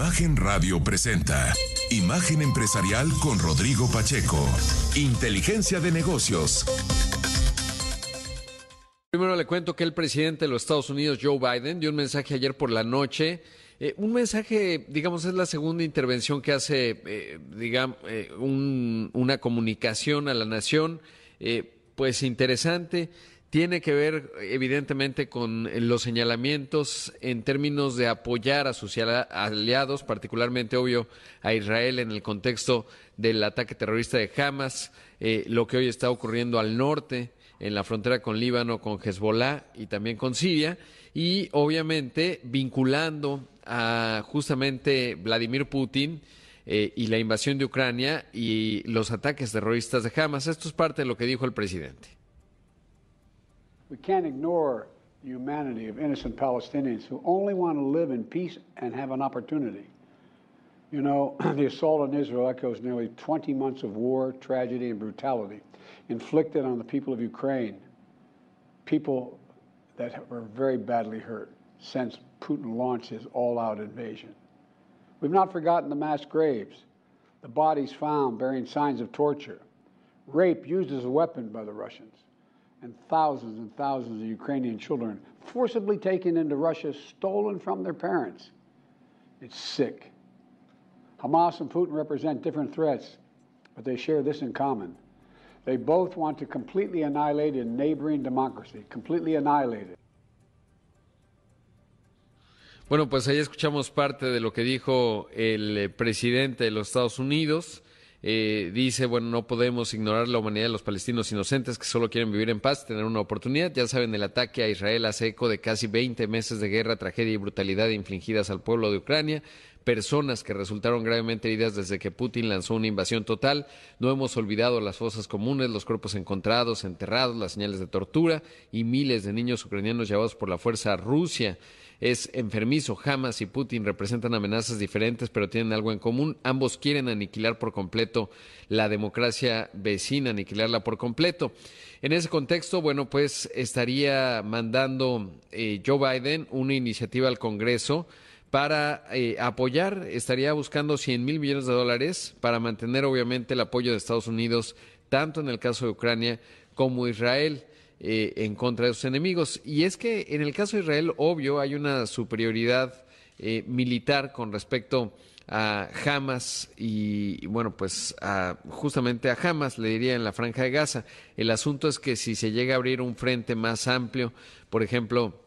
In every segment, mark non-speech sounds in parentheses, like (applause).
Imagen Radio presenta Imagen Empresarial con Rodrigo Pacheco. Inteligencia de negocios. Primero le cuento que el presidente de los Estados Unidos, Joe Biden, dio un mensaje ayer por la noche. Eh, un mensaje, digamos, es la segunda intervención que hace, eh, digamos, eh, una comunicación a la nación, pues interesante tiene que ver evidentemente con los señalamientos en términos de apoyar a sus aliados, particularmente obvio a Israel en el contexto del ataque terrorista de Hamas, eh, lo que hoy está ocurriendo al norte, en la frontera con Líbano, con Hezbollah y también con Siria, y obviamente vinculando a justamente Vladimir Putin eh, y la invasión de Ucrania y los ataques terroristas de Hamas. Esto es parte de lo que dijo el presidente. We can't ignore the humanity of innocent Palestinians who only want to live in peace and have an opportunity. You know, (clears throat) the assault on Israel echoes nearly 20 months of war, tragedy, and brutality inflicted on the people of Ukraine, people that were very badly hurt since Putin launched his all out invasion. We've not forgotten the mass graves, the bodies found bearing signs of torture, rape used as a weapon by the Russians, and thousands and thousands of Ukrainian children forcibly taken into Russia, stolen from their parents. It's sick. Hamas and Putin represent different threats, but they share this in common. They both want to completely annihilate a neighboring democracy, completely annihilate it. Bueno, pues ahí escuchamos parte de lo que dijo el eh, presidente de los Estados Unidos. Eh, dice, bueno, no podemos ignorar la humanidad de los palestinos inocentes que solo quieren vivir en paz, tener una oportunidad. Ya saben, el ataque a Israel hace eco de casi 20 meses de guerra, tragedia y brutalidad infligidas al pueblo de Ucrania personas que resultaron gravemente heridas desde que Putin lanzó una invasión total. No hemos olvidado las fosas comunes, los cuerpos encontrados, enterrados, las señales de tortura y miles de niños ucranianos llevados por la fuerza a Rusia es enfermizo. Hamas y Putin representan amenazas diferentes, pero tienen algo en común. Ambos quieren aniquilar por completo la democracia vecina, aniquilarla por completo. En ese contexto, bueno, pues estaría mandando eh, Joe Biden una iniciativa al Congreso para eh, apoyar, estaría buscando 100 mil millones de dólares para mantener obviamente el apoyo de Estados Unidos, tanto en el caso de Ucrania como Israel. Eh, en contra de sus enemigos. Y es que en el caso de Israel, obvio, hay una superioridad eh, militar con respecto a Hamas y, bueno, pues justamente a Hamas, le diría en la franja de Gaza. El asunto es que si se llega a abrir un frente más amplio, por ejemplo,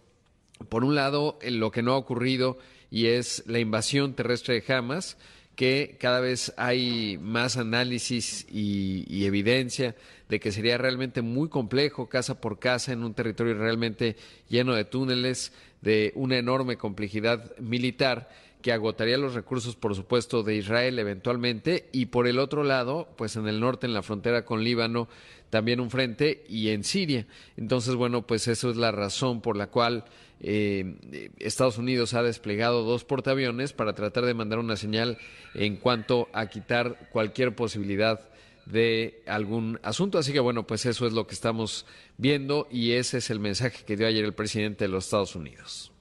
por un lado, lo que no ha ocurrido y es la invasión terrestre de Hamas, que cada vez hay más análisis y, evidencia de que sería realmente muy complejo casa por casa en un territorio realmente lleno de túneles, de una enorme complejidad militar que agotaría los recursos, por supuesto, de Israel eventualmente, y por el otro lado, pues en el norte, en la frontera con Líbano, también un frente, y en Siria. Entonces, bueno, pues eso es la razón por la cual eh, Estados Unidos ha desplegado dos portaaviones para tratar de mandar una señal en cuanto a quitar cualquier posibilidad de algún asunto. Así que bueno, pues eso es lo que estamos viendo y ese es el mensaje que dio ayer el presidente de los Estados Unidos.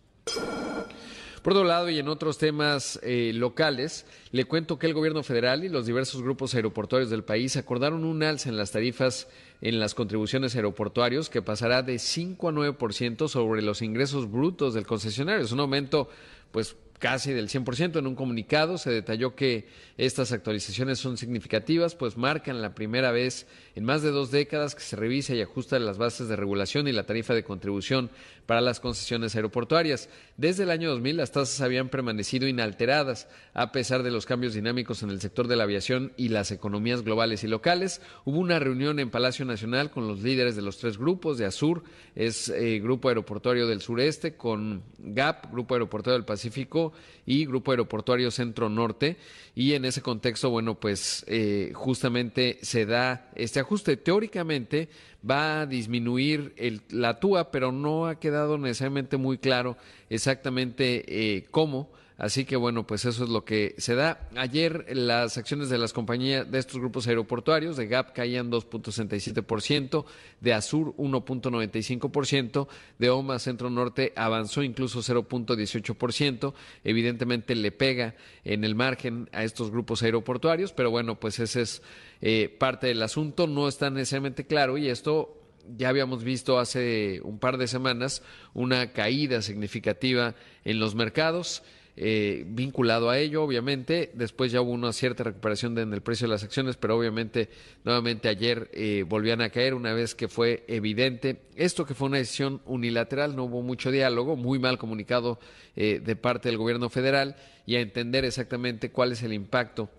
Por otro lado, y en otros temas eh, locales, le cuento que el gobierno federal y los diversos grupos aeroportuarios del país acordaron un alza en las tarifas en las contribuciones aeroportuarios que pasará de 5 a 9% sobre los ingresos brutos del concesionario. Es un aumento, pues, casi del 100%. En un comunicado se detalló que estas actualizaciones son significativas, pues marcan la primera vez en más de dos décadas que se revisa y ajusta las bases de regulación y la tarifa de contribución para las concesiones aeroportuarias. Desde el año 2000 las tasas habían permanecido inalteradas a pesar de los cambios dinámicos en el sector de la aviación y las economías globales y locales. Hubo una reunión en Palacio Nacional con los líderes de los tres grupos de Azur, es eh, Grupo Aeroportuario del Sureste, con GAP, Grupo Aeroportuario del Pacífico y Grupo Aeroportuario Centro Norte. Y en ese contexto, bueno, pues eh, justamente se da este ajuste. Teóricamente va a disminuir el, la TUA, pero no ha quedado necesariamente muy claro exactamente eh, cómo. Así que bueno, pues eso es lo que se da. Ayer las acciones de las compañías de estos grupos aeroportuarios, de GAP caían 2.67%, de Azur 1.95%, de OMA Centro Norte avanzó incluso 0.18%. Evidentemente le pega en el margen a estos grupos aeroportuarios, pero bueno, pues ese es eh, parte del asunto. No está necesariamente claro y esto ya habíamos visto hace un par de semanas una caída significativa en los mercados. Eh, vinculado a ello, obviamente. Después ya hubo una cierta recuperación en el precio de las acciones, pero obviamente nuevamente ayer eh, volvían a caer una vez que fue evidente esto que fue una decisión unilateral, no hubo mucho diálogo, muy mal comunicado eh, de parte del gobierno federal y a entender exactamente cuál es el impacto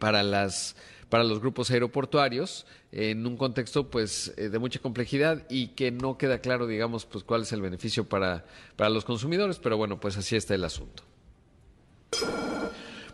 para las para los grupos aeroportuarios en un contexto pues eh, de mucha complejidad y que no queda claro digamos pues cuál es el beneficio para, para los consumidores pero bueno pues así está el asunto.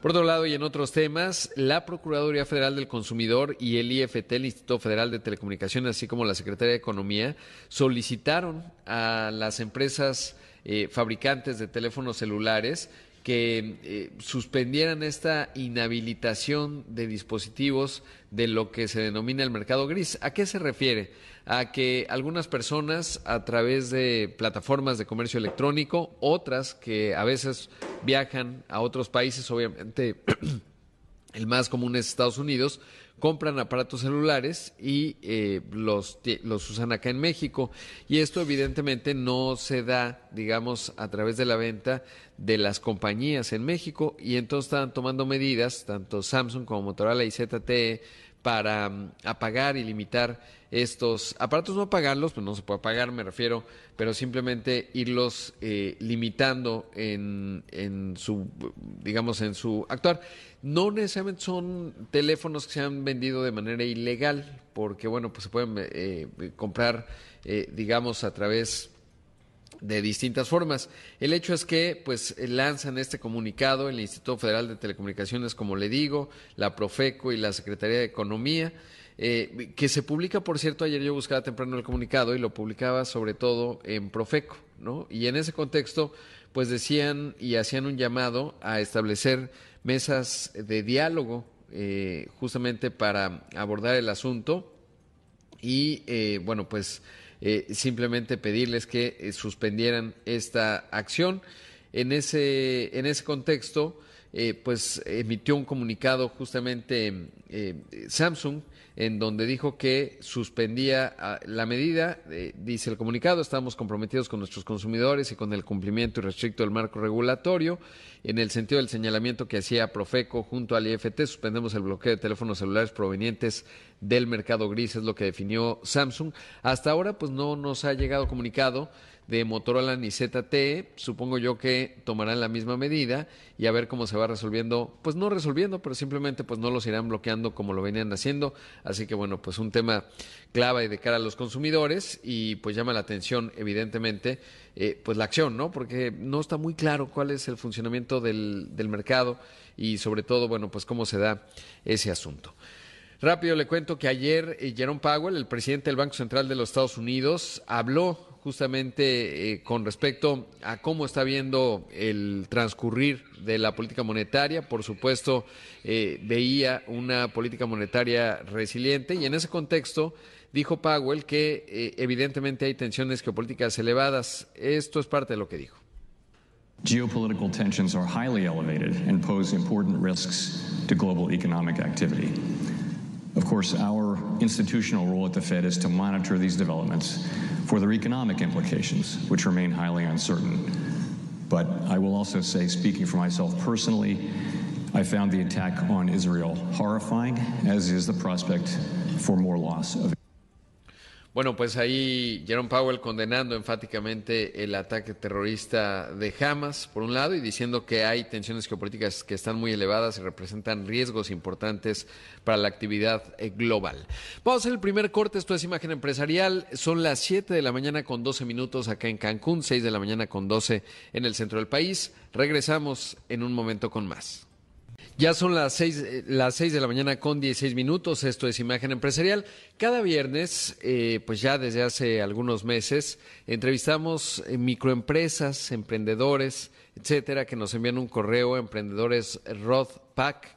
Por otro lado, y en otros temas, la Procuraduría Federal del Consumidor y el IFT, el Instituto Federal de Telecomunicaciones, así como la Secretaría de Economía, solicitaron a las empresas eh, fabricantes de teléfonos celulares que eh, suspendieran esta inhabilitación de dispositivos de lo que se denomina el mercado gris. ¿A qué se refiere? A que algunas personas a través de plataformas de comercio electrónico, otras que a veces viajan a otros países, obviamente (clears throat) el más común es Estados Unidos, compran aparatos celulares y eh, los, usan acá en México. Y esto evidentemente no se da, digamos, a través de la venta de las compañías en México y entonces están tomando medidas, tanto Samsung como Motorola y ZTE, para mm, apagar y limitar estos aparatos, no apagarlos, pues no se puede apagar, me refiero, pero simplemente irlos eh, limitando en, en su, digamos, en su actuar. No necesariamente son teléfonos que se han vendido de manera ilegal, porque bueno, pues se pueden eh, comprar, eh, digamos, a través de distintas formas. El hecho es que pues lanzan este comunicado el Instituto Federal de Telecomunicaciones, como le digo, la Profeco y la Secretaría de Economía, eh, que se publica, por cierto, ayer yo buscaba temprano el comunicado y lo publicaba sobre todo en Profeco, ¿no? Y en ese contexto, pues decían y hacían un llamado a establecer mesas de diálogo eh, justamente para abordar el asunto y, eh, bueno, pues eh, simplemente pedirles que suspendieran esta acción. En ese, en ese contexto, eh, pues emitió un comunicado justamente Samsung en donde dijo que suspendía ah, la medida, dice el comunicado, estamos comprometidos con nuestros consumidores y con el cumplimiento irrestricto del marco regulatorio. En el sentido del señalamiento que hacía Profeco junto al IFT, suspendemos el bloqueo de teléfonos celulares provenientes del mercado gris, es lo que definió Samsung. Hasta ahora, pues no nos ha llegado comunicado de Motorola ni ZTE, supongo yo que tomarán la misma medida y a ver cómo se va resolviendo, pues no resolviendo, pero simplemente pues no los irán bloqueando como lo venían haciendo, así que bueno, pues un tema clave de cara a los consumidores y pues llama la atención evidentemente eh, pues la acción, ¿no? Porque no está muy claro cuál es el funcionamiento del, del mercado y sobre todo, bueno, pues cómo se da ese asunto. Rápido le cuento que ayer eh, Jerome Powell, el presidente del Banco Central de los Estados Unidos, habló justamente eh, con respecto a cómo está viendo el transcurrir de la política monetaria. Por supuesto, eh, veía una política monetaria resiliente y en ese contexto dijo Powell que evidentemente hay tensiones geopolíticas elevadas. Esto es parte de lo que dijo. Geopolitical tensions are highly elevated and pose important risks to global economic activity. Of course, our institutional role at the Fed is to monitor these developments for their economic implications, which remain highly uncertain. But I will also say, speaking for myself personally, I found the attack on Israel horrifying, as is the prospect for more loss of. Bueno, pues ahí Jerome Powell condenando enfáticamente el ataque terrorista de Hamas, por un lado, y diciendo que hay tensiones geopolíticas que están muy elevadas y representan riesgos importantes para la actividad eh, global. Vamos a hacer el primer corte, esto es Imagen Empresarial. Son las 7 de la mañana con 12 minutos acá en Cancún, 6 de la mañana con 12 en el centro del país. Regresamos en un momento con más. Ya son las seis, eh, las seis de la mañana con 16 minutos. Esto es Imagen Empresarial. Cada viernes, eh, pues ya desde hace algunos meses, entrevistamos eh, microempresas, emprendedores, etcétera, que nos envían un correo emprendedoresrodpac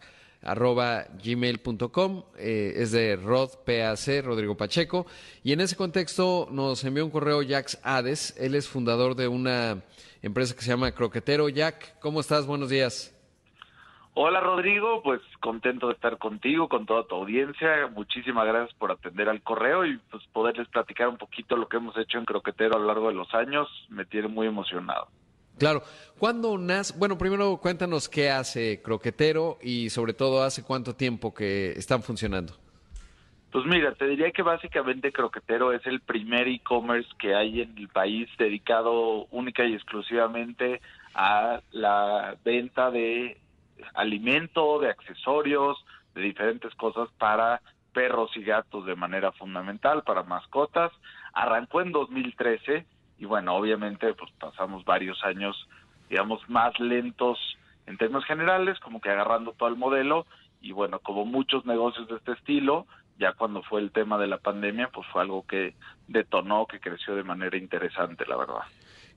es de Rod PAC, Rodrigo Pacheco, y en ese contexto nos envió un correo Jax Hades, él es fundador de una empresa que se llama Croquetero. Jack, ¿cómo estás? Buenos días. Hola Rodrigo, pues contento de estar contigo, con toda tu audiencia. Muchísimas gracias por atender al correo y pues poderles platicar un poquito lo que hemos hecho en Croquetero a lo largo de los años. Me tiene muy emocionado. Claro. ¿Cuándo nace? Bueno, primero cuéntanos qué hace Croquetero y sobre todo hace cuánto tiempo que están funcionando. Pues mira, te diría que básicamente Croquetero es el primer e-commerce que hay en el país dedicado única y exclusivamente a la venta de alimento, de accesorios, de diferentes cosas para perros y gatos de manera fundamental, para mascotas. Arrancó en 2013 y bueno, obviamente pues pasamos varios años, digamos, más lentos en términos generales, como que agarrando todo el modelo y bueno, como muchos negocios de este estilo, ya cuando fue el tema de la pandemia, pues fue algo que detonó, que creció de manera interesante, la verdad.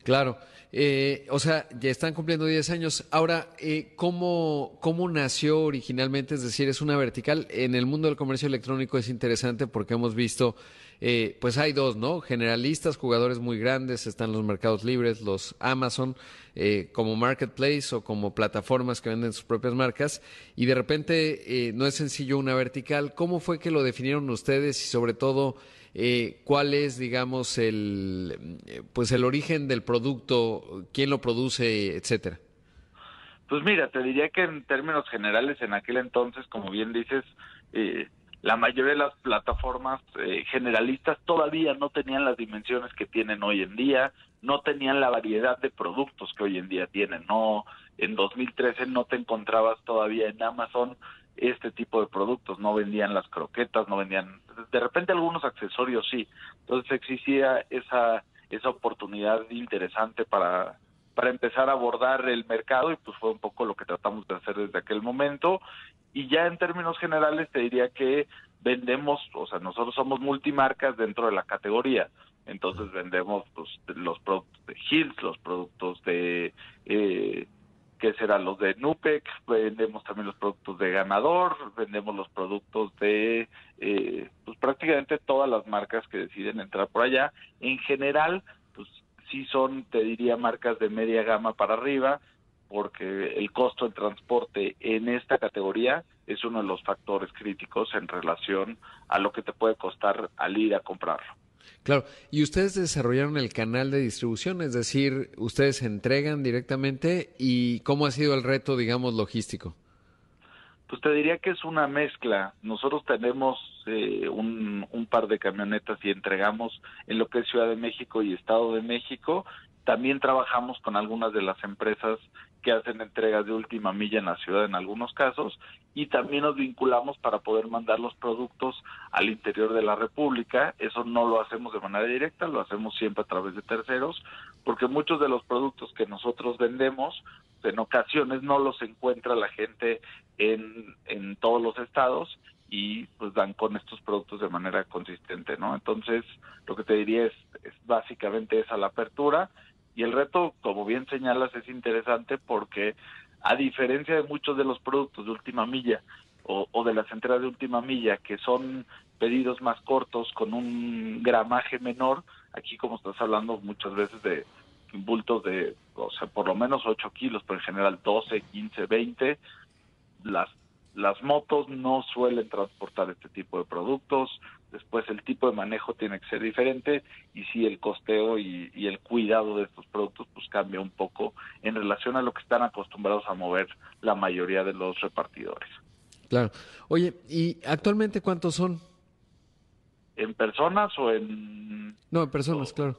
Claro. Eh, o sea, ya están cumpliendo 10 años. Ahora, eh, ¿cómo, ¿cómo nació originalmente? Es decir, es una vertical. En el mundo del comercio electrónico es interesante porque hemos visto, eh, pues hay dos, ¿no? Generalistas, jugadores muy grandes, están los mercados libres, los Amazon, eh, como marketplace o como plataformas que venden sus propias marcas. Y de repente no es sencillo una vertical. ¿Cómo fue que lo definieron ustedes y sobre todo... Eh, cuál es, digamos, el, eh, pues el origen del producto, quién lo produce, etcétera. Pues mira, te diría que en términos generales, en aquel entonces, como bien dices, eh, la mayoría de las plataformas generalistas todavía no tenían las dimensiones que tienen hoy en día, no tenían la variedad de productos que hoy en día tienen. No, en 2013 no te encontrabas todavía en Amazon este tipo de productos, no vendían las croquetas, no vendían, de repente algunos accesorios sí, entonces existía esa, esa oportunidad interesante para, para empezar a abordar el mercado y pues fue un poco lo que tratamos de hacer desde aquel momento. Y ya en términos generales te diría que vendemos, o sea, nosotros somos multimarcas dentro de la categoría, entonces vendemos pues, los productos de Hills, los productos de eh, que serán los de Nupec, vendemos también los productos de Ganador, vendemos los productos de eh, pues prácticamente todas las marcas que deciden entrar por allá. En general, pues sí son, te diría, marcas de media gama para arriba, porque el costo de transporte en esta categoría es uno de los factores críticos en relación a lo que te puede costar al ir a comprarlo. Claro, y ustedes desarrollaron el canal de distribución, es decir, ustedes entregan directamente y cómo ha sido el reto, digamos, logístico. Pues te diría que es una mezcla. Nosotros tenemos eh, un, un par de camionetas y entregamos en lo que es Ciudad de México y Estado de México. También trabajamos con algunas de las empresas que hacen entregas de última milla en la ciudad en algunos casos y también nos vinculamos para poder mandar los productos al interior de la República. Eso no lo hacemos de manera directa, lo hacemos siempre a través de terceros, porque muchos de los productos que nosotros vendemos en ocasiones no los encuentra la gente en, en todos los estados y pues dan con estos productos de manera consistente, ¿no? Entonces, lo que te diría es, es básicamente esa la apertura y el reto, como bien señalas, es interesante porque a diferencia de muchos de los productos de última milla o, de las entregas de última milla, que son pedidos más cortos con un gramaje menor, aquí como estás hablando muchas veces de bultos de, o sea, por lo menos 8 kilos, pero en general 12, 15, 20, las las motos no suelen transportar este tipo de productos, después el tipo de manejo tiene que ser diferente y sí el costeo y, el cuidado de estos productos pues cambia un poco en relación a lo que están acostumbrados a mover la mayoría de los repartidores. Claro. Oye, ¿y actualmente cuántos son? ¿En personas o en...? No, en personas, claro.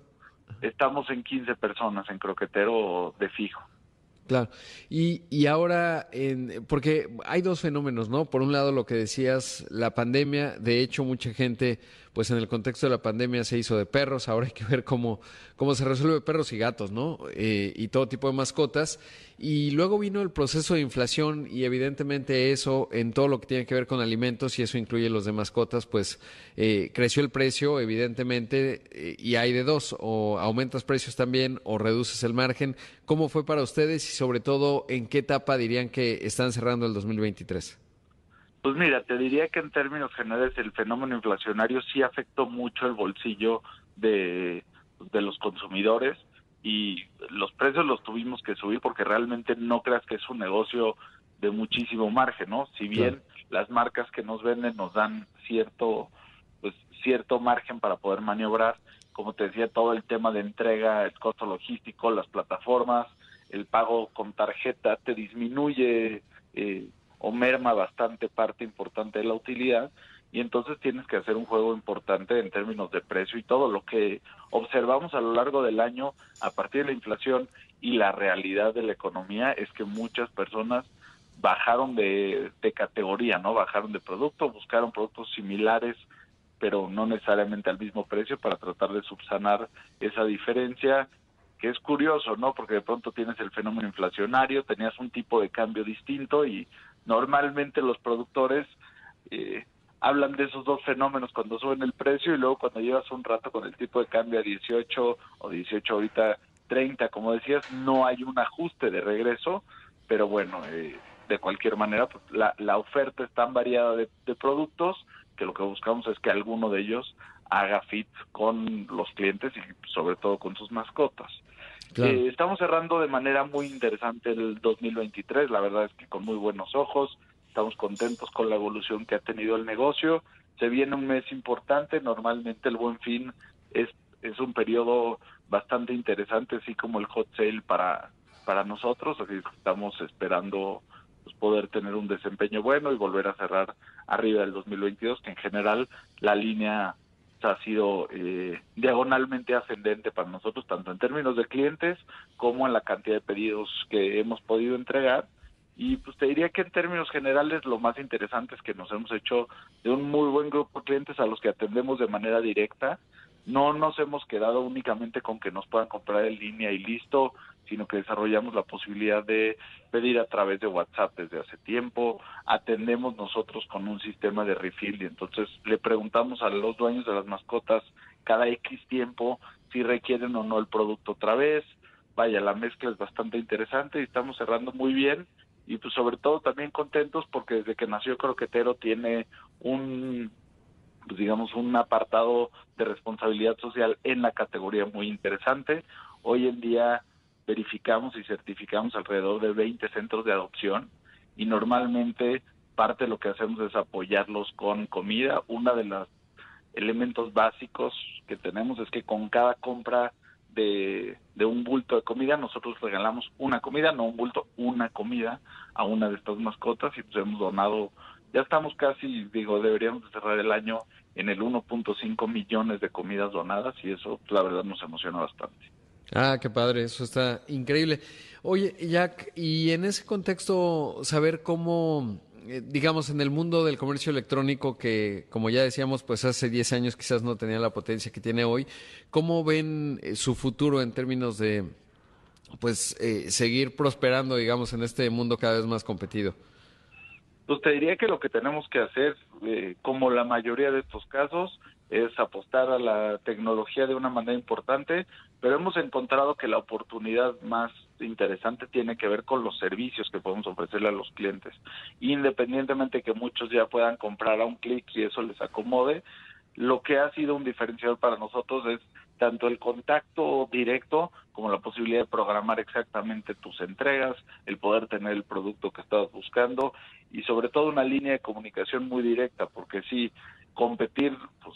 Estamos en 15 personas en croquetero de fijo. Claro. Y, y ahora, en, porque hay dos fenómenos, ¿no? Por un lado, lo que decías, la pandemia, de hecho, mucha gente pues en el contexto de la pandemia se hizo de perros, ahora hay que ver cómo, cómo se resuelve perros y gatos, ¿no? Eh, y todo tipo de mascotas. Y luego vino el proceso de inflación y evidentemente eso en todo lo que tiene que ver con alimentos y eso incluye los de mascotas, pues eh, creció el precio evidentemente eh, y hay de dos, o aumentas precios también o reduces el margen. ¿Cómo fue para ustedes y sobre todo en qué etapa dirían que están cerrando el 2023? Pues mira, te diría que en términos generales el fenómeno inflacionario sí afectó mucho el bolsillo de, de los consumidores y los precios los tuvimos que subir porque realmente no creas que es un negocio de muchísimo margen, ¿no? Si bien las marcas que nos venden nos dan cierto pues cierto margen para poder maniobrar, como te decía, todo el tema de entrega, el costo logístico, las plataformas, el pago con tarjeta te disminuye eh, o merma bastante parte importante de la utilidad y entonces tienes que hacer un juego importante en términos de precio y todo lo que observamos a lo largo del año a partir de la inflación y la realidad de la economía es que muchas personas bajaron de, categoría, ¿no? Bajaron de producto, buscaron productos similares pero no necesariamente al mismo precio para tratar de subsanar esa diferencia que es curioso, ¿no? Porque de pronto tienes el fenómeno inflacionario, tenías un tipo de cambio distinto y normalmente los productores eh, hablan de esos dos fenómenos cuando suben el precio y luego cuando llevas un rato con el tipo de cambio a 18 o 18 ahorita 30, como decías, no hay un ajuste de regreso, pero bueno, eh, de cualquier manera, pues, la, la oferta es tan variada de, productos que lo que buscamos es que alguno de ellos haga fit con los clientes y sobre todo con sus mascotas. Eh, estamos cerrando de manera muy interesante el 2023, la verdad es que con muy buenos ojos, estamos contentos con la evolución que ha tenido el negocio, se viene un mes importante, normalmente el buen fin es, es un periodo bastante interesante, así como el hot sale para, para nosotros, así que estamos esperando pues, poder tener un desempeño bueno y volver a cerrar arriba del 2022, que en general la línea ha sido eh, diagonalmente ascendente para nosotros, tanto en términos de clientes como en la cantidad de pedidos que hemos podido entregar. Y pues te diría que en términos generales lo más interesante es que nos hemos hecho de un muy buen grupo de clientes a los que atendemos de manera directa no nos hemos quedado únicamente con que nos puedan comprar en línea y listo, sino que desarrollamos la posibilidad de pedir a través de WhatsApp desde hace tiempo, atendemos nosotros con un sistema de refill y entonces le preguntamos a los dueños de las mascotas cada X tiempo si requieren o no el producto otra vez. Vaya, la mezcla es bastante interesante y estamos cerrando muy bien y pues sobre todo también contentos porque desde que nació Croquetero tiene un pues digamos, un apartado de responsabilidad social en la categoría muy interesante. Hoy en día verificamos y certificamos alrededor de 20 centros de adopción y normalmente parte de lo que hacemos es apoyarlos con comida. Uno de los elementos básicos que tenemos es que con cada compra de, de, un bulto de comida, nosotros regalamos una comida, no un bulto, una comida a una de estas mascotas y pues hemos donado ya estamos casi, digo, deberíamos cerrar el año en el 1.5 millones de comidas donadas y eso, la verdad, nos emociona bastante. Ah, qué padre, eso está increíble. Oye, Jack, y en ese contexto, saber cómo, eh, digamos, en el mundo del comercio electrónico, que como ya decíamos, pues hace 10 años quizás no tenía la potencia que tiene hoy, ¿cómo ven eh, su futuro en términos de, pues, eh, seguir prosperando, digamos, en este mundo cada vez más competido? Pues te diría que lo que tenemos que hacer, eh, como la mayoría de estos casos, es apostar a la tecnología de una manera importante, pero hemos encontrado que la oportunidad más interesante tiene que ver con los servicios que podemos ofrecerle a los clientes. Independientemente que muchos ya puedan comprar a un clic y eso les acomode, lo que ha sido un diferenciador para nosotros es tanto el contacto directo como la posibilidad de programar exactamente tus entregas, el poder tener el producto que estabas buscando y sobre todo una línea de comunicación muy directa, porque sí, competir pues,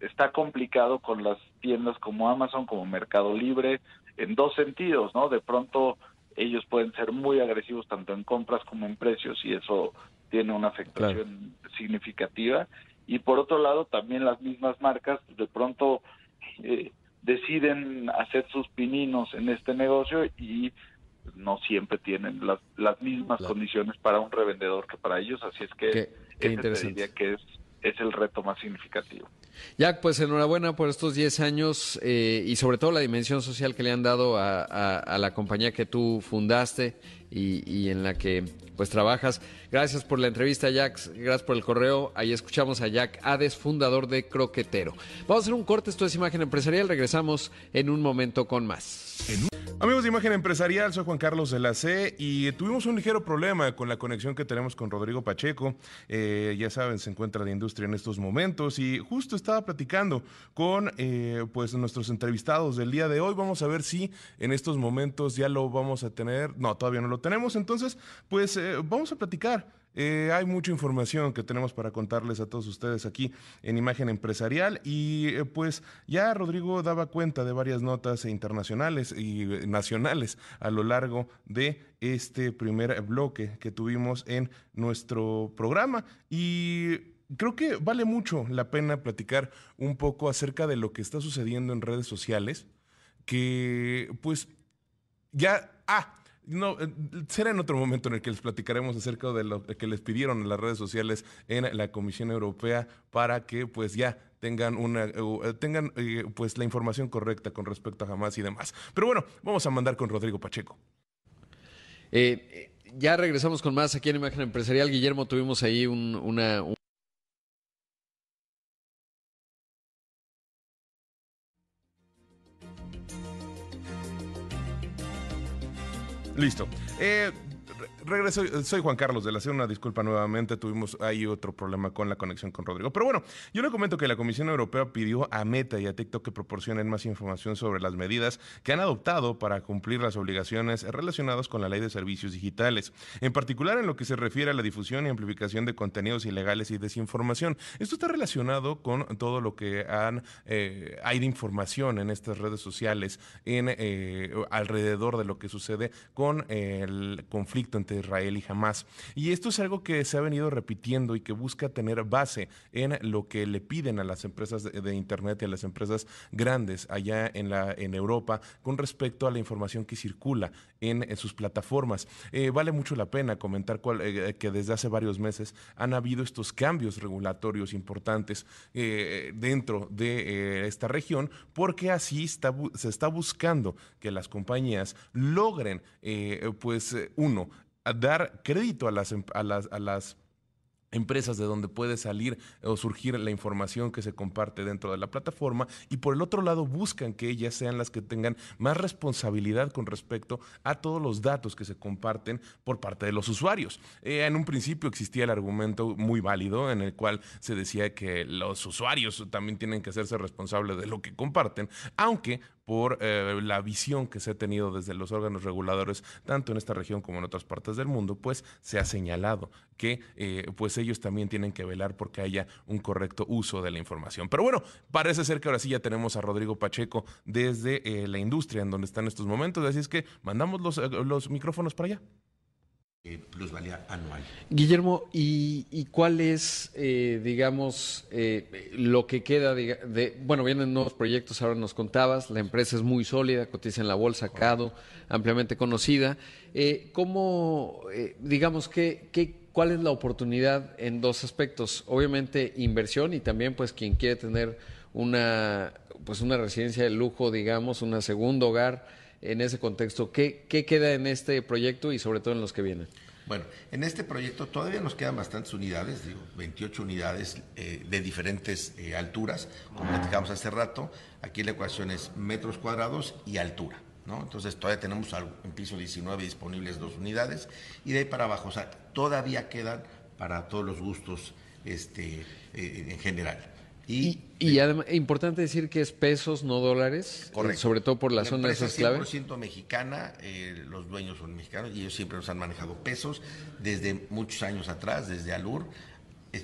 está complicado con las tiendas como Amazon, como Mercado Libre, en dos sentidos, ¿no? De pronto ellos pueden ser muy agresivos tanto en compras como en precios y eso tiene una afectación significativa. Y por otro lado, también las mismas marcas de pronto eh, deciden hacer sus pininos en este negocio y no siempre tienen las, las mismas condiciones para un revendedor que para ellos, así es que ese diría que es, es el reto más significativo. Jack, pues enhorabuena por estos 10 años eh, y sobre todo la dimensión social que le han dado a, la compañía que tú fundaste y, en la que pues trabajas. Gracias por la entrevista, Jack. Gracias por el correo. Ahí escuchamos a Jack Hades, fundador de Croquetero. Vamos a hacer un corte. Esto es Imagen Empresarial. Regresamos en un momento con más. Amigos de Imagen Empresarial, soy Juan Carlos de la C y tuvimos un ligero problema con la conexión que tenemos con Rodrigo Pacheco. Eh, ya saben, se encuentra de industria en estos momentos y justo estaba platicando con eh, pues nuestros entrevistados del día de hoy. Vamos a ver si en estos momentos ya lo vamos a tener. No, todavía no lo tenemos. Entonces, pues eh, vamos a platicar eh, hay mucha información que tenemos para contarles a todos ustedes aquí en Imagen Empresarial y eh, pues ya Rodrigo daba cuenta de varias notas internacionales y nacionales a lo largo de este primer bloque que tuvimos en nuestro programa y creo que vale mucho la pena platicar un poco acerca de lo que está sucediendo en redes sociales que pues ya... Ah, no, eh, será en otro momento en el que les platicaremos acerca de lo que les pidieron en las redes sociales en la Comisión Europea para que pues ya tengan una eh, tengan eh, pues la información correcta con respecto a Hamas y demás. Pero bueno, vamos a mandar con Rodrigo Pacheco. ya regresamos con más aquí en Imagen Empresarial. Guillermo, tuvimos ahí una, Listo. Eh, regreso, soy Juan Carlos de la C, una disculpa nuevamente, tuvimos ahí otro problema con la conexión con Rodrigo. Pero bueno, yo le comento que la Comisión Europea pidió a Meta y a TikTok que proporcionen más información sobre las medidas que han adoptado para cumplir las obligaciones relacionadas con la ley de servicios digitales, en particular en lo que se refiere a la difusión y amplificación de contenidos ilegales y desinformación. Esto está relacionado con todo lo que eh, hay de información en estas redes sociales en, eh, alrededor de lo que sucede con el conflicto entre Israel y Hamas. Y esto es algo que se ha venido repitiendo y que busca tener base en lo que le piden a las empresas de, Internet y a las empresas grandes allá en, la, en Europa con respecto a la información que circula en, sus plataformas. Eh, vale mucho la pena comentar eh, que desde hace varios meses han habido estos cambios regulatorios importantes eh, dentro de esta región porque así se está buscando que las compañías logren, pues, uno, dar crédito a las, em, a las, a las empresas de donde puede salir o surgir la información que se comparte dentro de la plataforma y por el otro lado buscan que ellas sean las que tengan más responsabilidad con respecto a todos los datos que se comparten por parte de los usuarios. Eh, en un principio existía el argumento muy válido en el cual se decía que los usuarios también tienen que hacerse responsables de lo que comparten, aunque por eh, la visión que se ha tenido desde los órganos reguladores, tanto en esta región como en otras partes del mundo, pues se ha señalado que eh, pues ellos también tienen que velar porque haya un correcto uso de la información. Pero bueno, parece ser que ahora sí ya tenemos a Rodrigo Pacheco desde eh, la industria en donde están estos momentos, así es que mandamos los, los micrófonos para allá plusvalía anual. Guillermo, ¿y, cuál es, eh, digamos, eh, lo que queda de, bueno, vienen nuevos proyectos, ahora nos contabas, la empresa es muy sólida, cotiza en la bolsa, CADO, ampliamente conocida. Eh, ¿Cómo, digamos, qué, qué, cuál es la oportunidad en dos aspectos? Obviamente inversión y también, pues, quien quiere tener una, pues, una residencia de lujo, digamos, un segundo hogar, en ese contexto. ¿Qué, queda en este proyecto y sobre todo en los que vienen? Bueno, en este proyecto todavía nos quedan bastantes unidades, digo, 28 unidades eh, de diferentes eh, alturas, como platicamos hace rato. Aquí la ecuación es metros cuadrados y altura. ¿no? Entonces todavía tenemos en piso 19 disponibles dos unidades y de ahí para abajo, o sea, todavía quedan para todos los gustos este, eh, en general. Y, y, además, importante decir que es pesos, no dólares, Correcto. sobre todo por la, la zona de es clave. 100% mexicana, eh, los dueños son mexicanos y ellos siempre nos han manejado pesos desde muchos años atrás, desde Alur.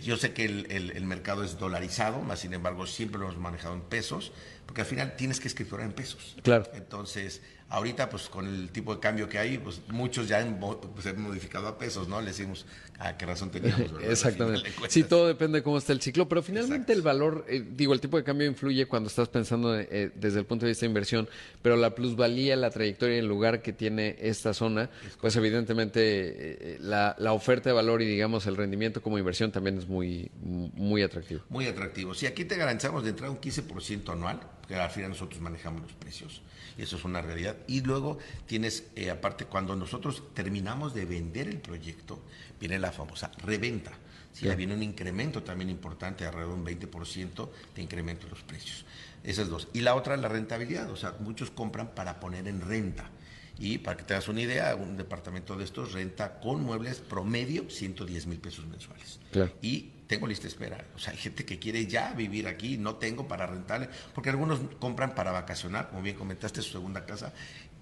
Yo sé que el, el, mercado es dolarizado, más sin embargo siempre lo hemos manejado en pesos porque al final tienes que escriturar en pesos. Claro. Entonces, ahorita pues con el tipo de cambio que hay, pues muchos ya han, pues, han modificado a pesos, ¿no? Le decimos, ¿a qué razón teníamos? ¿verdad? (laughs) Exactamente. Sí, todo depende de cómo está el ciclo, pero finalmente el valor, eh, digo, el tipo de cambio influye cuando estás pensando eh, desde el punto de vista de inversión, pero la plusvalía, la trayectoria y el lugar que tiene esta zona, pues evidentemente eh, la, la oferta de valor y digamos el rendimiento como inversión también es muy, muy atractivo. Muy atractivo. Si aquí te garantizamos de entrada un 15% anual, porque al final nosotros manejamos los precios, eso es una realidad. Y luego tienes, eh, aparte, cuando nosotros terminamos de vender el proyecto, viene la famosa reventa. Si ya viene un incremento también importante, alrededor de un 20% de incremento en los precios. Esas dos. Y la otra, la rentabilidad. O sea, muchos compran para poner en renta. Y para que te das una idea, un departamento de estos renta con muebles promedio 110 mil pesos mensuales. Claro. Y tengo lista espera. O sea, hay gente que quiere ya vivir aquí, no tengo para rentarle, porque algunos compran para vacacionar, como bien comentaste, su segunda casa,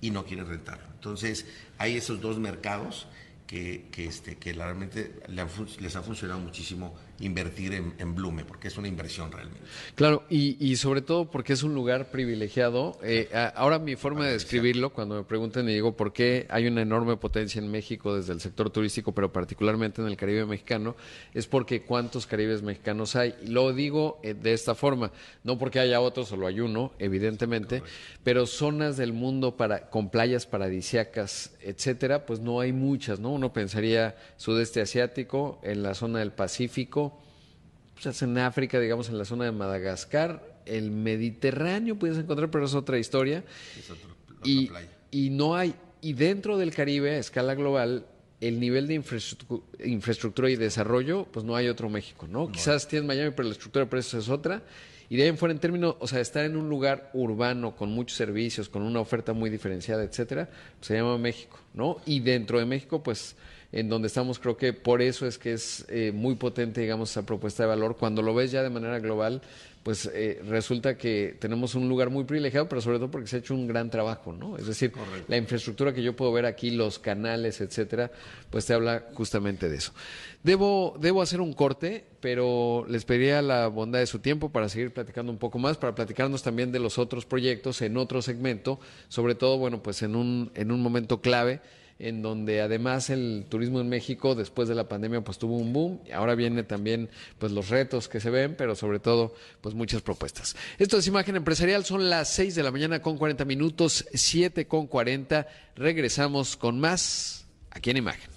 y no quieren rentarlo. Entonces, hay esos dos mercados que, que, este, que realmente les ha funcionado muchísimo invertir en, en, Blume, porque es una inversión realmente. Claro, y, y sobre todo porque es un lugar privilegiado. Eh, ahora mi forma de describirlo, cuando me preguntan y digo por qué hay una enorme potencia en México desde el sector turístico, pero particularmente en el Caribe mexicano, es porque cuántos caribes mexicanos hay. Lo digo eh, de esta forma, no porque haya otro, solo hay uno, evidentemente, Correcto. pero zonas del mundo para, con playas paradisiacas, etcétera, pues no hay muchas, ¿no? Uno pensaría sudeste asiático, en la zona del Pacífico, pues en África, digamos, en la zona de Madagascar, el Mediterráneo puedes encontrar, pero es otra historia. Es otro, otra y, playa. y no hay, y dentro del Caribe, a escala global, el nivel de infraestructura, infraestructura y desarrollo, pues no hay otro México, ¿no? no. Quizás tienes Miami, pero la estructura de precios es otra. Y de ahí en fuera, en términos, o sea, estar en un lugar urbano con muchos servicios, con una oferta muy diferenciada, etcétera, pues se llama México, ¿no? Y dentro de México, pues en donde estamos, creo que por eso es que es eh, muy potente, digamos, esa propuesta de valor. Cuando lo ves ya de manera global, pues eh, resulta que tenemos un lugar muy privilegiado, pero sobre todo porque se ha hecho un gran trabajo, ¿no? Es decir, Correcto. la infraestructura que yo puedo ver aquí, los canales, etcétera, pues te habla justamente de eso. Debo, debo hacer un corte, pero les pediría la bondad de su tiempo para seguir platicando un poco más, para platicarnos también de los otros proyectos en otro segmento, sobre todo, bueno, pues en un, en un momento clave en donde además el turismo en México después de la pandemia pues tuvo un boom y ahora viene también pues los retos que se ven, pero sobre todo pues muchas propuestas. Esto es Imagen Empresarial, son las 6 de la mañana con 40 minutos, 7 con 40. Regresamos con más aquí en Imagen.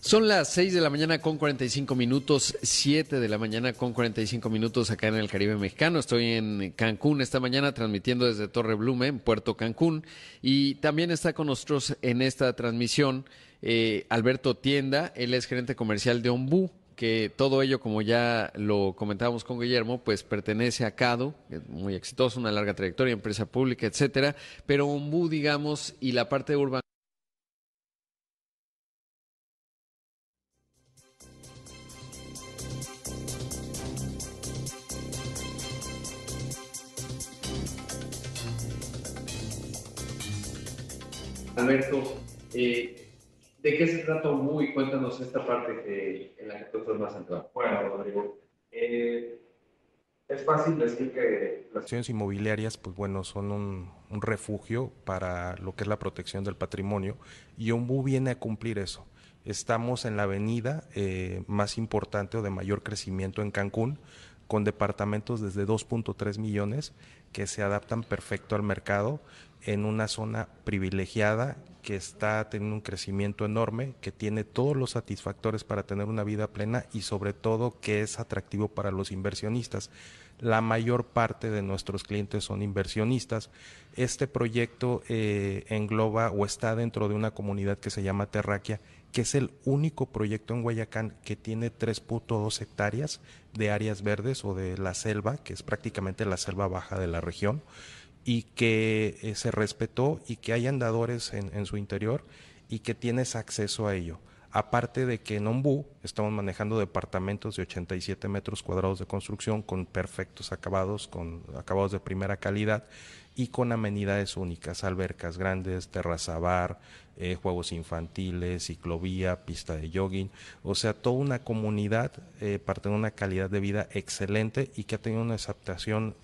Son las 6 de la mañana con 45 minutos, 7 de la mañana con 45 minutos acá en el Caribe mexicano. Estoy en Cancún esta mañana transmitiendo desde Torre Blume, en Puerto Cancún. Y también está con nosotros en esta transmisión eh, Alberto Tienda, él es gerente comercial de Ombú, que todo ello, como ya lo comentábamos con Guillermo, pues pertenece a CADO, muy exitoso, una larga trayectoria, empresa pública, etcétera. Pero Ombú, digamos, y la parte de qué se trata muy? Cuéntanos esta parte que, en la que tú estás más centrado. Bueno, Rodrigo, eh, es fácil decir que las acciones inmobiliarias, pues bueno, son un, un, refugio para lo que es la protección del patrimonio y Ombu viene a cumplir eso. Estamos en la avenida eh, más importante o de mayor crecimiento en Cancún, con departamentos desde 2.3 millones que se adaptan perfecto al mercado en una zona privilegiada que está teniendo un crecimiento enorme, que tiene todos los satisfactores para tener una vida plena y sobre todo que es atractivo para los inversionistas. La mayor parte de nuestros clientes son inversionistas. Este proyecto eh, engloba o está dentro de una comunidad que se llama Terraquia, que es el único proyecto en Guayacán que tiene 3.2 hectáreas de áreas verdes o de la selva, que es prácticamente la selva baja de la región y que eh, se respetó y que hay andadores en, en, su interior y que tienes acceso a ello. Aparte de que en Ombú estamos manejando departamentos de 87 metros cuadrados de construcción con perfectos acabados, con acabados de primera calidad y con amenidades únicas, albercas grandes, terraza bar, eh, juegos infantiles, ciclovía, pista de jogging, o sea, toda una comunidad eh, parte de una calidad de vida excelente y que ha tenido una aceptación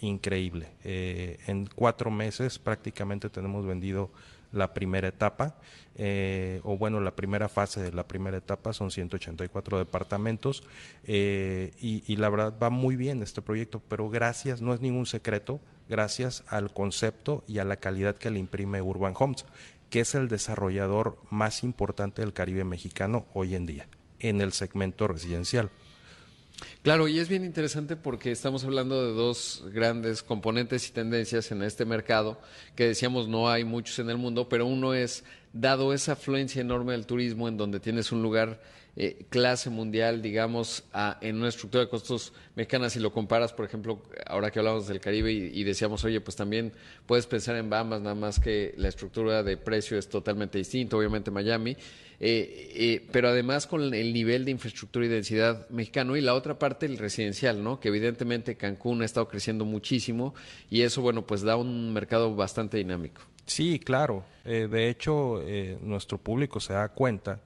increíble. Eh, en cuatro meses prácticamente tenemos vendido la primera etapa, eh, o bueno, la primera fase de la primera etapa son 184 departamentos eh, y, y, la verdad va muy bien este proyecto, pero gracias, no es ningún secreto, gracias al concepto y a la calidad que le imprime Urban Homes, que es el desarrollador más importante del Caribe mexicano hoy en día en el segmento residencial. Claro, y es bien interesante porque estamos hablando de dos grandes componentes y tendencias en este mercado, que decíamos no hay muchos en el mundo, pero uno es, dado esa afluencia enorme del turismo, en donde tienes un lugar eh, clase mundial, digamos, a, en una estructura de costos mexicana, si lo comparas, por ejemplo, ahora que hablamos del Caribe y, y, decíamos, oye, pues también puedes pensar en Bahamas, nada más que la estructura de precio es totalmente distinta, obviamente Miami, eh, eh, pero además con el nivel de infraestructura y densidad mexicano y la otra parte el residencial, ¿no? Que evidentemente Cancún ha estado creciendo muchísimo y eso, bueno, pues da un mercado bastante dinámico. Sí, claro. Eh, de hecho, eh, nuestro público se da cuenta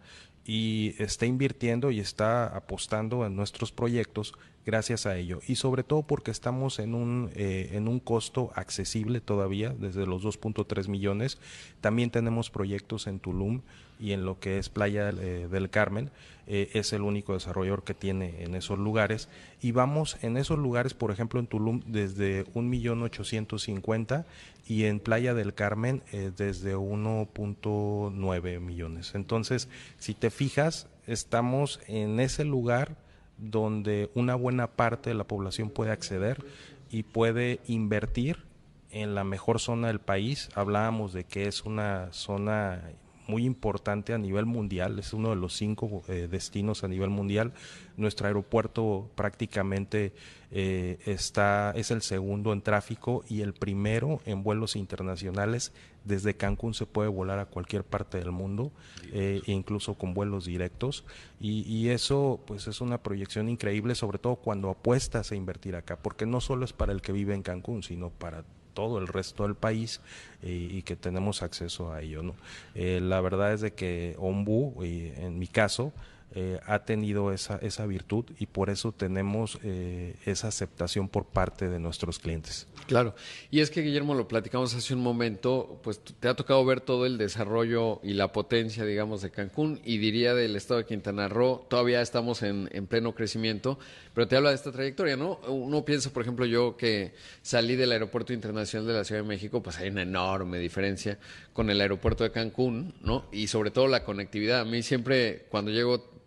y está invirtiendo y está apostando en nuestros proyectos gracias a ello. Y sobre todo porque estamos en un eh, en un costo accesible todavía desde los 2.3 millones. También tenemos proyectos en Tulum y en lo que es Playa eh, del Carmen. Eh, es el único desarrollador que tiene en esos lugares. Y vamos en esos lugares por ejemplo en Tulum desde un millón ochocientos cincuenta y en Playa del Carmen eh, desde 1.9 millones entonces si te fijas estamos en ese lugar donde una buena parte de la población puede acceder y puede invertir en la mejor zona del país. Hablábamos de que es una zona muy importante a nivel mundial, es uno de los cinco eh, destinos a nivel mundial. Nuestro aeropuerto prácticamente eh, está, es el segundo en tráfico y el primero en vuelos internacionales. Desde Cancún se puede volar a cualquier parte del mundo, eh, incluso con vuelos directos. Y, y, eso pues es una proyección increíble, sobre todo cuando apuestas a invertir acá, porque no solo es para el que vive en Cancún, sino para todo el resto del país eh, y que tenemos acceso a ello. ¿no? Eh, la verdad es de que Ombu, y en mi caso, eh, ha tenido esa, esa virtud y por eso tenemos eh, esa aceptación por parte de nuestros clientes. Claro, y es que Guillermo, lo platicamos hace un momento, pues te ha tocado ver todo el desarrollo y la potencia, digamos, de Cancún y diría del estado de Quintana Roo, todavía estamos en, en pleno crecimiento, pero te habla de esta trayectoria, ¿no? Uno piensa, por ejemplo, yo que salí del Aeropuerto Internacional de la Ciudad de México, pues hay una enorme diferencia con el aeropuerto de Cancún, ¿no? Y sobre todo la conectividad. A mí siempre, cuando llego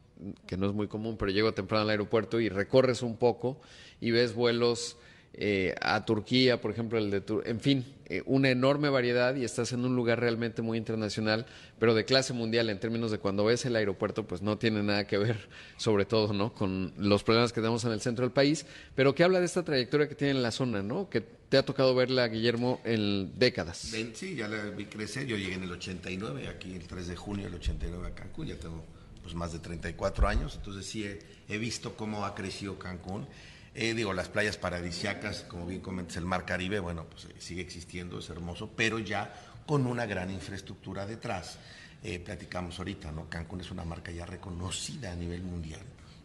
que no es muy común, pero llego temprano al aeropuerto y recorres un poco y ves vuelos eh, a Turquía, por ejemplo, el de Tur en fin, eh, una enorme variedad y estás en un lugar realmente muy internacional, pero de clase mundial en términos de cuando ves el aeropuerto, pues no tiene nada que ver, (laughs) sobre todo, ¿no? Con los problemas que tenemos en el centro del país, pero que habla de esta trayectoria que tiene en la zona, ¿no? Que te ha tocado verla, Guillermo, en décadas. Sí, ya la vi crecer, yo llegué en el 89, aquí el 3 de junio del 89 a Cancún, ya tengo pues más de 34 años, entonces sí he, visto cómo ha crecido Cancún. Eh, digo, las playas paradisiacas, como bien comentas, el Mar Caribe, bueno, pues eh, sigue existiendo, es hermoso, pero ya con una gran infraestructura detrás. Eh, platicamos ahorita, ¿no? Cancún es una marca ya reconocida a nivel mundial.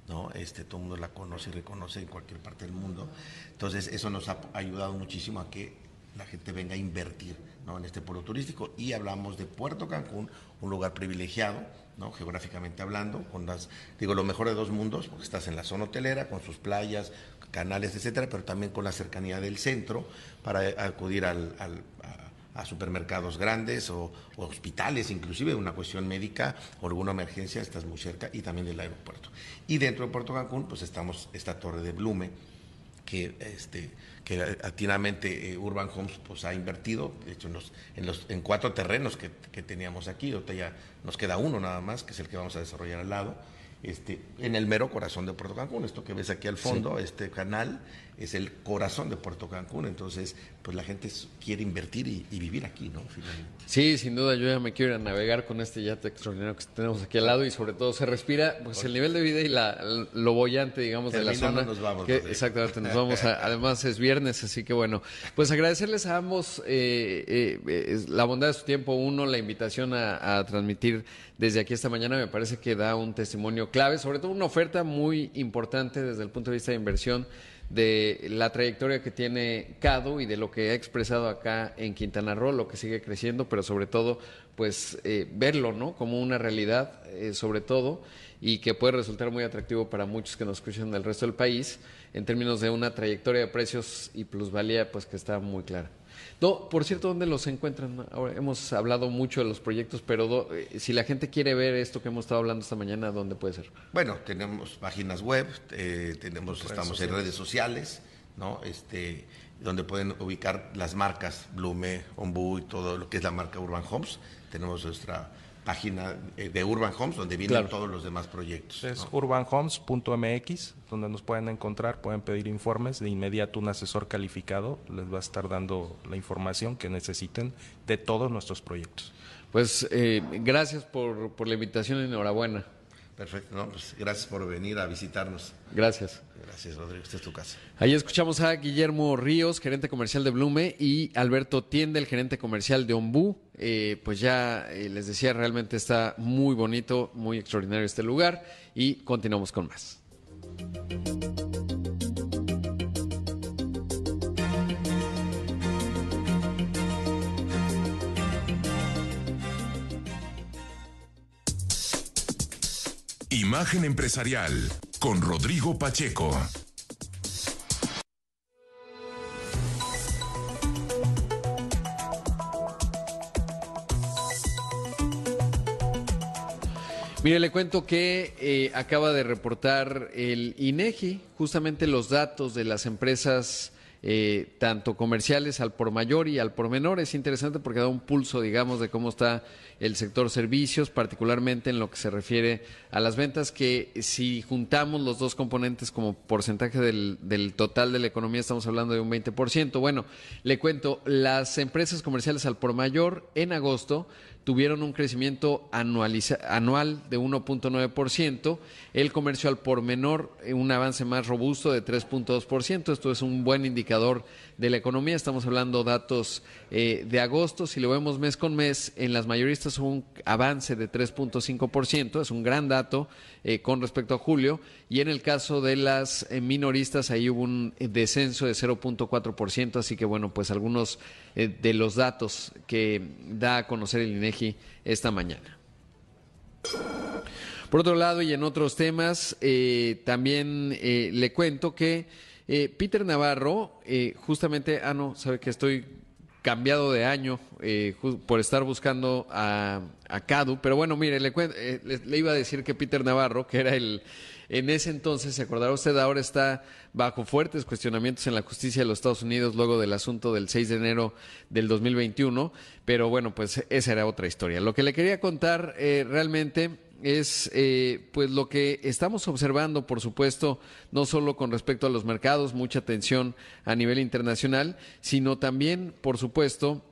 ¿no? Este, todo el mundo la conoce y reconoce en cualquier parte del mundo. Entonces, eso nos ha ayudado muchísimo a que la gente venga a invertir ¿no? en este pueblo turístico. Y hablamos de Puerto Cancún, un lugar privilegiado, ¿no? geográficamente hablando, con las, digo, lo mejor de dos mundos, porque estás en la zona hotelera, con sus playas, canales, etcétera, pero también con la cercanía del centro para acudir al, a, a, supermercados grandes o, o, hospitales, inclusive una cuestión médica o alguna emergencia, estás muy cerca y también del aeropuerto. Y dentro de Puerto Cancún, pues estamos esta torre de Blume, que este que atinamente eh, Urban Homes pues ha invertido, de hecho en, los, en, los, en cuatro terrenos que, que, teníamos aquí, ahorita ya nos queda uno nada más, que es el que vamos a desarrollar al lado, este, en el mero corazón de Puerto Cancún, esto que ves aquí al fondo, sí. este canal es el corazón de Puerto Cancún, entonces pues la gente quiere invertir y, y, vivir aquí, ¿no? Finalmente. Sí, sin duda yo ya me quiero ir a navegar con este yate extraordinario que tenemos aquí al lado y sobre todo se respira pues el nivel de vida y la, lo bollante, digamos, de la zona. Nos vamos, que, exactamente, nos (laughs) vamos. A, además es viernes, así que bueno, pues agradecerles a ambos eh, eh, la bondad de su tiempo, uno, la invitación a, a transmitir desde aquí esta mañana me parece que da un testimonio clave, sobre todo una oferta muy importante desde el punto de vista de inversión de la trayectoria que tiene CADO y de lo que ha expresado acá en Quintana Roo, lo que sigue creciendo, pero sobre todo, pues eh, verlo, ¿no? Como una realidad, eh, sobre todo, y que puede resultar muy atractivo para muchos que nos escuchan del resto del país, en términos de una trayectoria de precios y plusvalía, pues que está muy clara. No, por cierto, ¿dónde los encuentran? Ahora, hemos hablado mucho de los proyectos, pero eh, si la gente quiere ver esto que hemos estado hablando esta mañana, ¿dónde puede ser? Bueno, tenemos páginas web, eh, tenemos, estamos en redes sociales, ¿no? Este, donde pueden ubicar las marcas Blume, Ombu y todo lo que es la marca Urban Homes. Tenemos nuestra página eh, de Urban Homes, donde vienen todos los demás proyectos. Es urbanhomes.mx, donde nos pueden encontrar, pueden pedir informes. De inmediato un asesor calificado les va a estar dando la información que necesiten de todos nuestros proyectos. Pues eh, gracias por, por la invitación y enhorabuena. Perfecto, no, pues gracias por venir a visitarnos. Gracias. Gracias, Rodrigo. Esta es tu casa. Ahí escuchamos a Guillermo Ríos, gerente comercial de Blume, y Alberto Tiende, el gerente comercial de Ombú. Eh, pues ya eh, les decía, realmente está muy bonito, muy extraordinario este lugar. Y continuamos con más. Imagen empresarial con Rodrigo Pacheco. Mire, le cuento que eh, acaba de reportar el INEGI justamente los datos de las empresas eh, tanto comerciales al por mayor y al por menor. Es interesante porque da un pulso, digamos, de cómo está el sector servicios, particularmente en lo que se refiere a las ventas, que si juntamos los dos componentes como porcentaje del, del total de la economía, estamos hablando de un 20%. Bueno, le cuento, las empresas comerciales al por mayor en agosto tuvieron un crecimiento anual de 1.9%, el comercio al por menor eh, un avance más robusto de 3.2%, esto es un buen indicador de la economía, estamos hablando datos eh, de agosto, si lo vemos mes con mes, en las mayoristas un avance de 3.5%, es un gran dato eh, con respecto a julio, y en el caso de las minoristas ahí hubo un descenso de 0.4%, así que bueno, pues algunos de los datos que da a conocer el INEGI esta mañana. Por otro lado, y en otros temas, eh, también eh, le cuento que eh, Peter Navarro, justamente, ah, no, sabe que estoy cambiado de año por estar buscando a, a, Cadu, pero bueno, mire, le, le iba a decir que Peter Navarro, que era el en ese entonces, se acordará usted, ahora está bajo fuertes cuestionamientos en la justicia de los Estados Unidos luego del asunto del 6 de enero del 2021, pero bueno, pues esa era otra historia. Lo que le quería contar eh, realmente es eh, pues lo que estamos observando, por supuesto, no solo con respecto a los mercados, mucha atención a nivel internacional, sino también, por supuesto,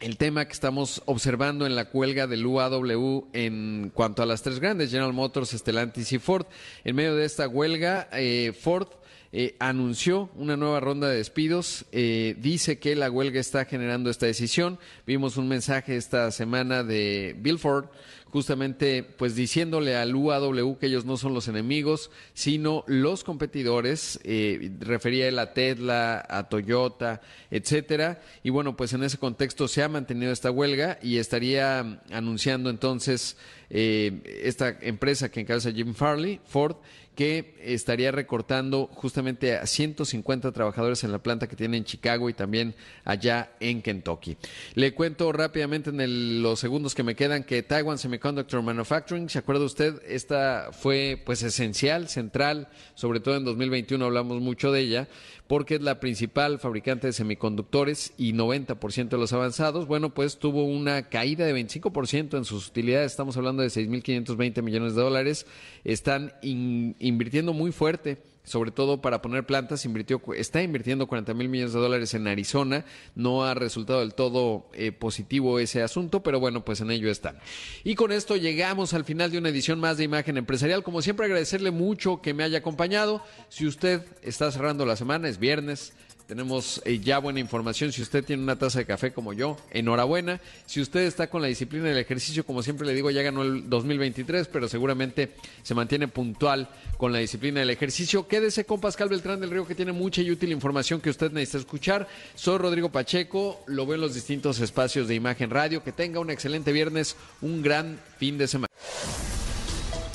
el tema que estamos observando en la cuelga del UAW en cuanto a las tres grandes, General Motors, Stellantis y Ford. En medio de esta huelga, eh, Ford eh, anunció una nueva ronda de despidos. Eh, dice que la huelga está generando esta decisión. Vimos un mensaje esta semana de Bill Ford justamente pues diciéndole al UAW que ellos no son los enemigos, sino los competidores, eh, refería él a Tesla, a Toyota, etcétera, y bueno, pues en ese contexto se ha mantenido esta huelga y estaría anunciando entonces eh, esta empresa que encabeza Jim Farley, Ford, que estaría recortando justamente a 150 trabajadores en la planta que tiene en Chicago y también allá en Kentucky. Le cuento rápidamente en los segundos que me quedan que Taiwan Semiconductor Manufacturing, ¿se acuerda usted? Esta fue pues esencial, central, sobre todo en 2021 hablamos mucho de ella porque es la principal fabricante de semiconductores y 90% de los avanzados. Bueno, pues tuvo una caída de 25% en sus utilidades, estamos hablando de 6.520 millones de dólares. Están invirtiendo muy fuerte sobre todo para poner plantas, invirtió, está invirtiendo 40 mil millones de dólares en Arizona. No ha resultado del todo eh, positivo ese asunto, pero bueno, pues en ello están. Y con esto llegamos al final de una edición más de Imagen Empresarial. Como siempre, agradecerle mucho que me haya acompañado. Si usted está cerrando la semana, es viernes Tenemos eh, ya buena información. Si usted tiene una taza de café como yo, enhorabuena. Si usted está con la disciplina del ejercicio, como siempre le digo, ya ganó el 2023, pero seguramente se mantiene puntual con la disciplina del ejercicio. Quédese con Pascal Beltrán del Río, que tiene mucha y útil información que usted necesita escuchar. Soy Rodrigo Pacheco, lo veo en los distintos espacios de Imagen Radio. Que tenga un excelente viernes, un gran fin de semana.